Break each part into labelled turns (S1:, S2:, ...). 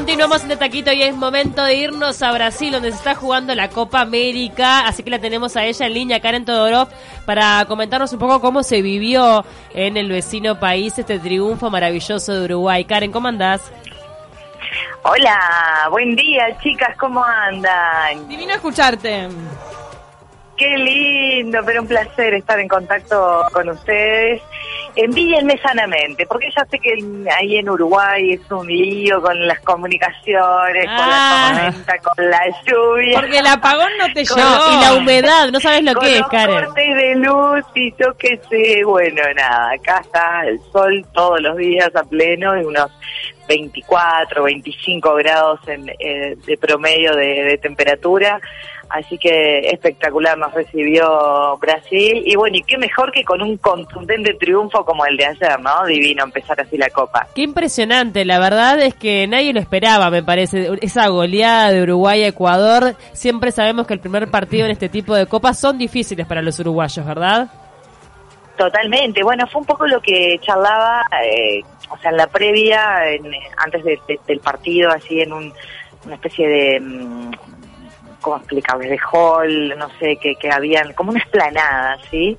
S1: Continuamos en taquito y es momento de irnos a Brasil, donde se está jugando la Copa América. Así que la tenemos a ella en línea, Karen Todorov, para comentarnos un poco cómo se vivió en el vecino país este triunfo maravilloso de Uruguay. Karen, ¿cómo andás?
S2: Hola, buen día, chicas, ¿cómo andan?
S1: Divino escucharte.
S2: Qué lindo, pero un placer estar en contacto con ustedes. Envíenme sanamente, porque ya sé que ahí en Uruguay es un lío con las comunicaciones, con la
S1: Ah.
S2: tormenta, con la lluvia.
S3: Porque el apagón no te llegó.
S1: Y la humedad, no sabes lo
S2: con
S1: que es,
S2: los
S1: Karen.
S2: cortes de luz y yo qué sé, bueno, nada, acá está el sol todos los días a pleno y unos 24, 25 grados en, eh, de promedio de, de temperatura, así que espectacular nos recibió Brasil y bueno, y qué mejor que con un contundente triunfo como el de ayer, ¿no? Divino empezar así la Copa.
S1: Qué impresionante, la verdad es que nadie lo esperaba, me parece. Esa goleada de Uruguay a Ecuador, siempre sabemos que el primer partido en este tipo de copas son difíciles para los uruguayos, ¿verdad?
S2: Totalmente, bueno, fue un poco lo que charlaba, eh, o sea, en la previa, en- antes de- de- del partido, así en un- una especie de, mm, ¿cómo explicarles? De hall, no sé, que, que habían, como una esplanada, ¿sí?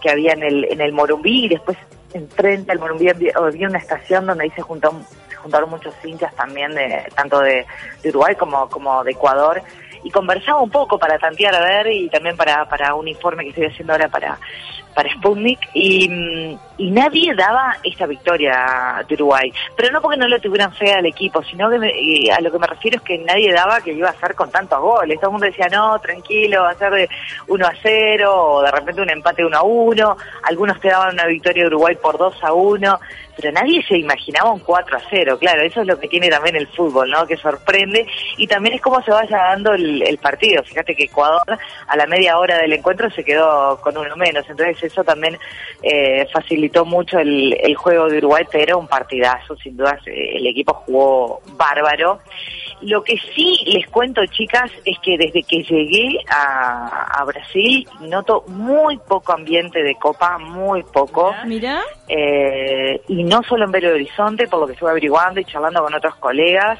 S2: Que había en el, en el Morumbí y después enfrente al Morumbí había, una estación donde ahí se, juntó, se juntaron muchos hinchas también, de tanto de, de Uruguay como, como de Ecuador y conversaba un poco para tantear a ver y también para, para un informe que estoy haciendo ahora para, para Sputnik y, mm, y nadie daba esta victoria de Uruguay, pero no porque no le tuvieran fe al equipo, sino que me- a lo que me refiero es que nadie daba que iba a ser con tantos goles, todo el mundo decía no, tranquilo, va a ser de 1 a 0 o de repente un empate 1 a 1, algunos te daban una victoria de Uruguay por 2 a 1, pero nadie se imaginaba un 4 a 0, claro, eso es lo que tiene también el fútbol, ¿no? Que sorprende. Y también es cómo se vaya dando el, el partido. Fíjate que Ecuador a la media hora del encuentro se quedó con uno menos, entonces eso también eh, facilitó mucho el, el juego de Uruguay, pero un partidazo, sin duda eh, el equipo jugó bárbaro. Lo que sí les cuento, chicas, es que desde que llegué a, a Brasil noto muy poco ambiente de copa, muy poco.
S3: Mira.
S2: Eh, y no solo en Belo Horizonte, por lo que estuve averiguando y charlando con otros colegas,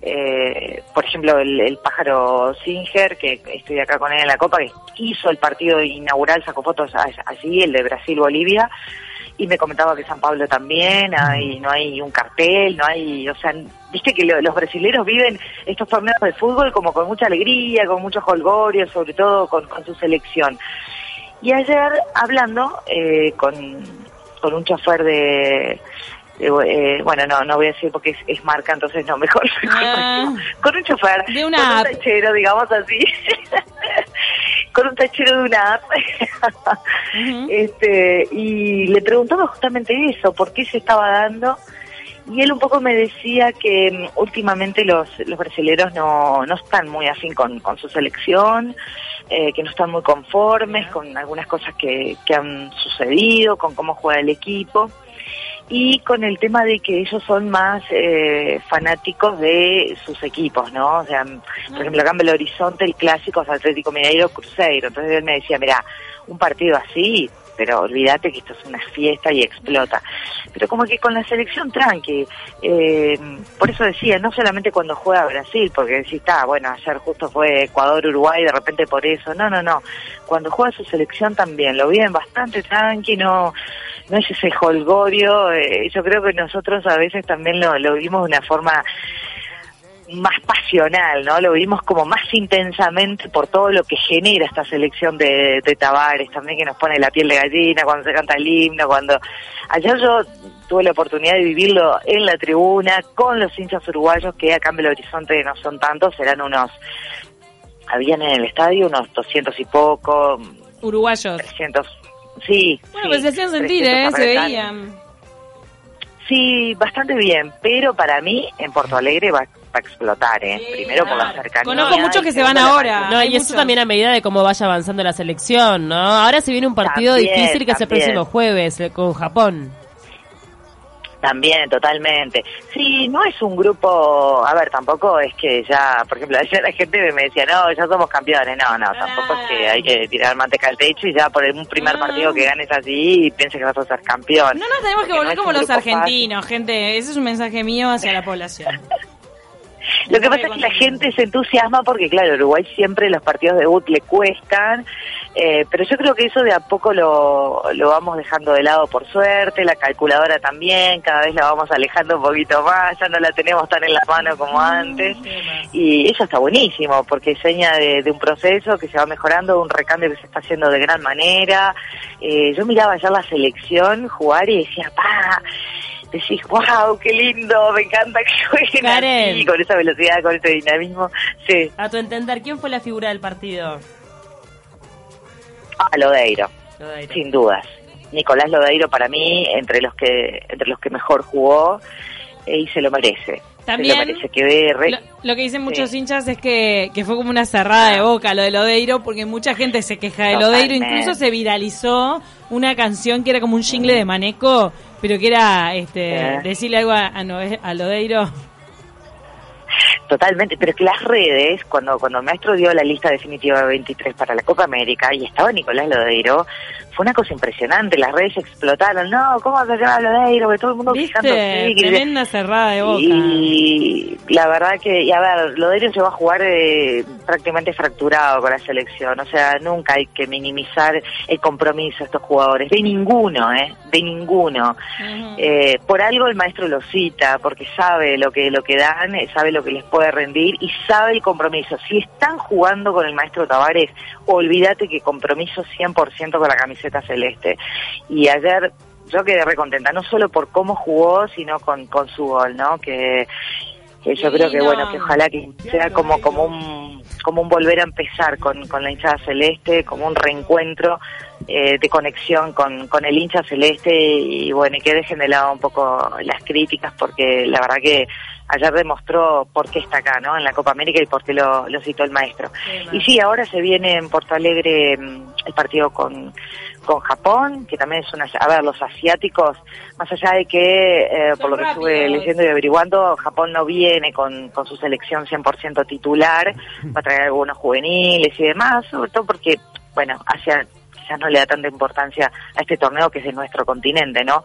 S2: eh, por ejemplo el, el pájaro Singer, que estoy acá con él en la Copa, que hizo el partido inaugural, sacó fotos a- allí, el de Brasil-Bolivia, y me comentaba que San Pablo también, hay, no hay un cartel, no hay, o sea, viste que lo- los brasileros viven estos torneos de fútbol como con mucha alegría, con mucho holgorio, sobre todo con, con su selección. Y ayer hablando eh, con, con un chofer de, eh, bueno, no, no voy a decir porque es, es marca, entonces no, mejor, mejor
S3: Ah.
S2: con un chofer,
S3: De una
S2: con
S3: app.
S2: un tachero, digamos así, con un tachero de una app, este, y le preguntaba justamente eso, por qué se estaba dando, y él un poco me decía que mm, últimamente los, los brasileros no, no están muy afín con, con su selección, eh, que no están muy conformes con algunas cosas que, que han sucedido, con cómo juega el equipo y con el tema de que ellos son más eh, fanáticos de sus equipos, ¿no? O sea, por ejemplo, acá en Belo Horizonte el clásico es Atlético Mineiro Cruzeiro, entonces él me decía, mira, un partido así, pero olvídate que esto es una fiesta y explota. Pero como que con la selección tranqui, eh, por eso decía, no solamente cuando juega Brasil, porque decís, está, bueno, ayer justo fue Ecuador-Uruguay, de repente por eso, no, no, no, cuando juega su selección también, lo viven bastante tranqui, no, no es ese holgorio, eh, yo creo que nosotros a veces también lo, lo vivimos de una forma más pasional, ¿no? Lo vimos como más intensamente por todo lo que genera esta selección de, de Tavares, también que nos pone la piel de gallina cuando se canta el himno, cuando... Ayer yo tuve la oportunidad de vivirlo en la tribuna con los hinchas uruguayos que acá en Belo Horizonte no son tantos, serán unos... Habían en el estadio unos 200 y poco,
S3: Uruguayos.
S2: 300... Sí.
S3: Bueno,
S2: sí,
S3: pues se hacían sentir,
S2: 300
S3: ¿eh? Se veían.
S2: Sí, bastante bien, pero para mí en Porto Alegre va, a explotar, ¿eh? Primero por la
S3: claro.
S2: cercanía.
S3: Conozco muchos que se van ahora.
S1: No, y eso también a medida de cómo vaya avanzando la selección, ¿no? Ahora se viene un partido
S2: También,
S1: difícil que es el
S2: también.
S1: próximo jueves eh, con Japón.
S2: También, totalmente. Sí, no es un grupo, a ver, tampoco es que ya, por ejemplo, ayer la gente me decía, no, ya somos campeones. No, no, tampoco es que hay que tirar manteca al techo y ya por un primer partido que ganes así y pienses que vas a ser campeón.
S3: No nos tenemos que
S2: Porque
S3: volver como los
S2: fácil.
S3: argentinos, gente. Ese es un mensaje mío hacia la población.
S2: Lo que pasa es que la gente se entusiasma porque, claro, Uruguay siempre los partidos de debut le cuestan, eh, pero yo creo que eso de a poco lo, lo vamos dejando de lado por suerte, la calculadora también, cada vez la vamos alejando un poquito más, ya no la tenemos tan en la mano como antes, y eso está buenísimo porque seña de, de un proceso que se va mejorando, un recambio que se está haciendo de gran manera. Eh, yo miraba ya la selección jugar y decía, pa, decís, wow, qué lindo, me encanta que jueguen
S1: Karen.
S2: así, con esa velocidad, con ese dinamismo. Sí,
S1: A tu entender, ¿quién fue la figura del partido?
S2: a Lodeiro,
S1: Lodeiro.
S2: sin dudas. Nicolás Lodeiro para mí, entre los que entre los que mejor jugó, eh, y se lo merece.
S3: También
S2: se lo merece que ve re-
S3: Lo, lo que dicen muchos
S2: Sí.
S3: hinchas es que, que fue como una cerrada de boca lo de Lodeiro, porque mucha gente se queja de Lodeiro.
S2: Totalmente.
S3: Incluso se viralizó una canción que era como un jingle de Maneco, pero que era este
S2: Sí.
S3: decirle algo a, a a Lodeiro.
S2: Totalmente, pero es que las redes, cuando, cuando el maestro dio la lista definitiva de 23 para la Copa América y estaba Nicolás Lodeiro, fue una cosa impresionante, las redes explotaron, no, ¿cómo se llama Lodeiro? Que todo el mundo que-
S3: Tremenda cerrada de boca.
S2: Y la verdad que, y a ver, Lodeiro se va a jugar eh, prácticamente fracturado con la selección, o sea, nunca hay que minimizar el compromiso de estos jugadores, de ninguno, ¿eh? De ninguno. Eh, por algo el maestro lo cita, porque sabe lo que lo que dan, eh, sabe lo que les puede rendir y sabe el compromiso. Si están jugando con el maestro Tavares, olvídate que compromiso 100% con la camiseta celeste. Y ayer yo quedé recontenta, no solo por cómo jugó, sino con, con su gol, ¿no? Que, que yo creo que
S3: no.
S2: bueno, que ojalá que sea como como un como un volver a empezar con, con la hinchada celeste, como un reencuentro eh, de conexión con, con el hincha celeste y bueno, y que dejen de lado un poco las críticas porque la verdad que ayer demostró por qué está acá, ¿no? En la Copa América y por qué lo, lo citó el maestro. Y sí, ahora se viene en Porto Alegre mm, el partido con, con Japón, que también es una... A ver, los asiáticos, más allá de que, eh, por lo que estuve leyendo y averiguando, Japón no viene con, con su selección 100% titular, va a traer algunos juveniles y demás, sobre todo porque, bueno, Asia quizás no le da tanta importancia a este torneo que es de nuestro continente, ¿no?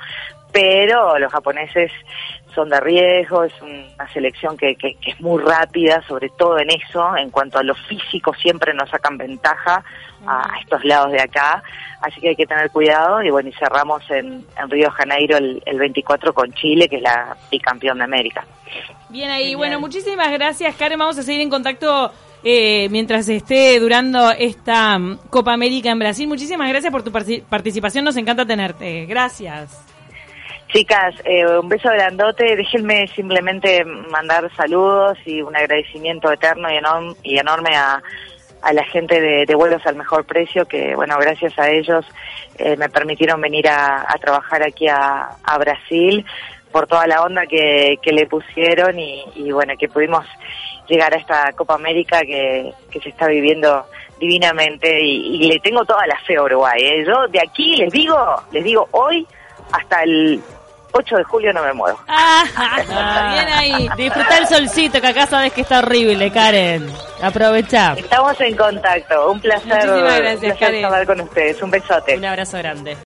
S2: Pero los japoneses son de riesgo, es una selección que, que, que es muy rápida, sobre todo en eso, en cuanto a lo físico siempre nos sacan ventaja a, a estos lados de acá, así que hay que tener cuidado y bueno, y cerramos en, en Río de Janeiro el, el 24 con Chile, que es la bicampeón de América.
S3: Bien ahí.
S1: Genial.
S3: Bueno, muchísimas gracias, Karen. Vamos a seguir en contacto eh, mientras esté durando esta mm, Copa América en Brasil. Muchísimas gracias por tu participación. Nos encanta tenerte. Gracias.
S2: Chicas, eh, un beso grandote. Déjenme simplemente mandar saludos y un agradecimiento eterno y, enorm- y enorme a, la gente de, de Vuelos al Mejor Precio, que, bueno, gracias a ellos eh, me permitieron venir a, trabajar aquí a, Brasil por toda la onda que, le pusieron y, y, bueno, que pudimos llegar a esta Copa América que, que se está viviendo divinamente y, y le tengo toda la fe a Uruguay. ¿eh? Yo de aquí les digo, les digo hoy hasta el 8 de julio no me muevo.
S3: Ah, bien ahí.
S1: Disfruta el solcito, que acá sabes que está horrible, Karen. Aprovecha.
S2: Estamos en contacto. Un placer,
S3: Muchísimas gracias,
S2: un placer
S3: Karen.
S2: con ustedes. Un besote.
S1: Un abrazo grande.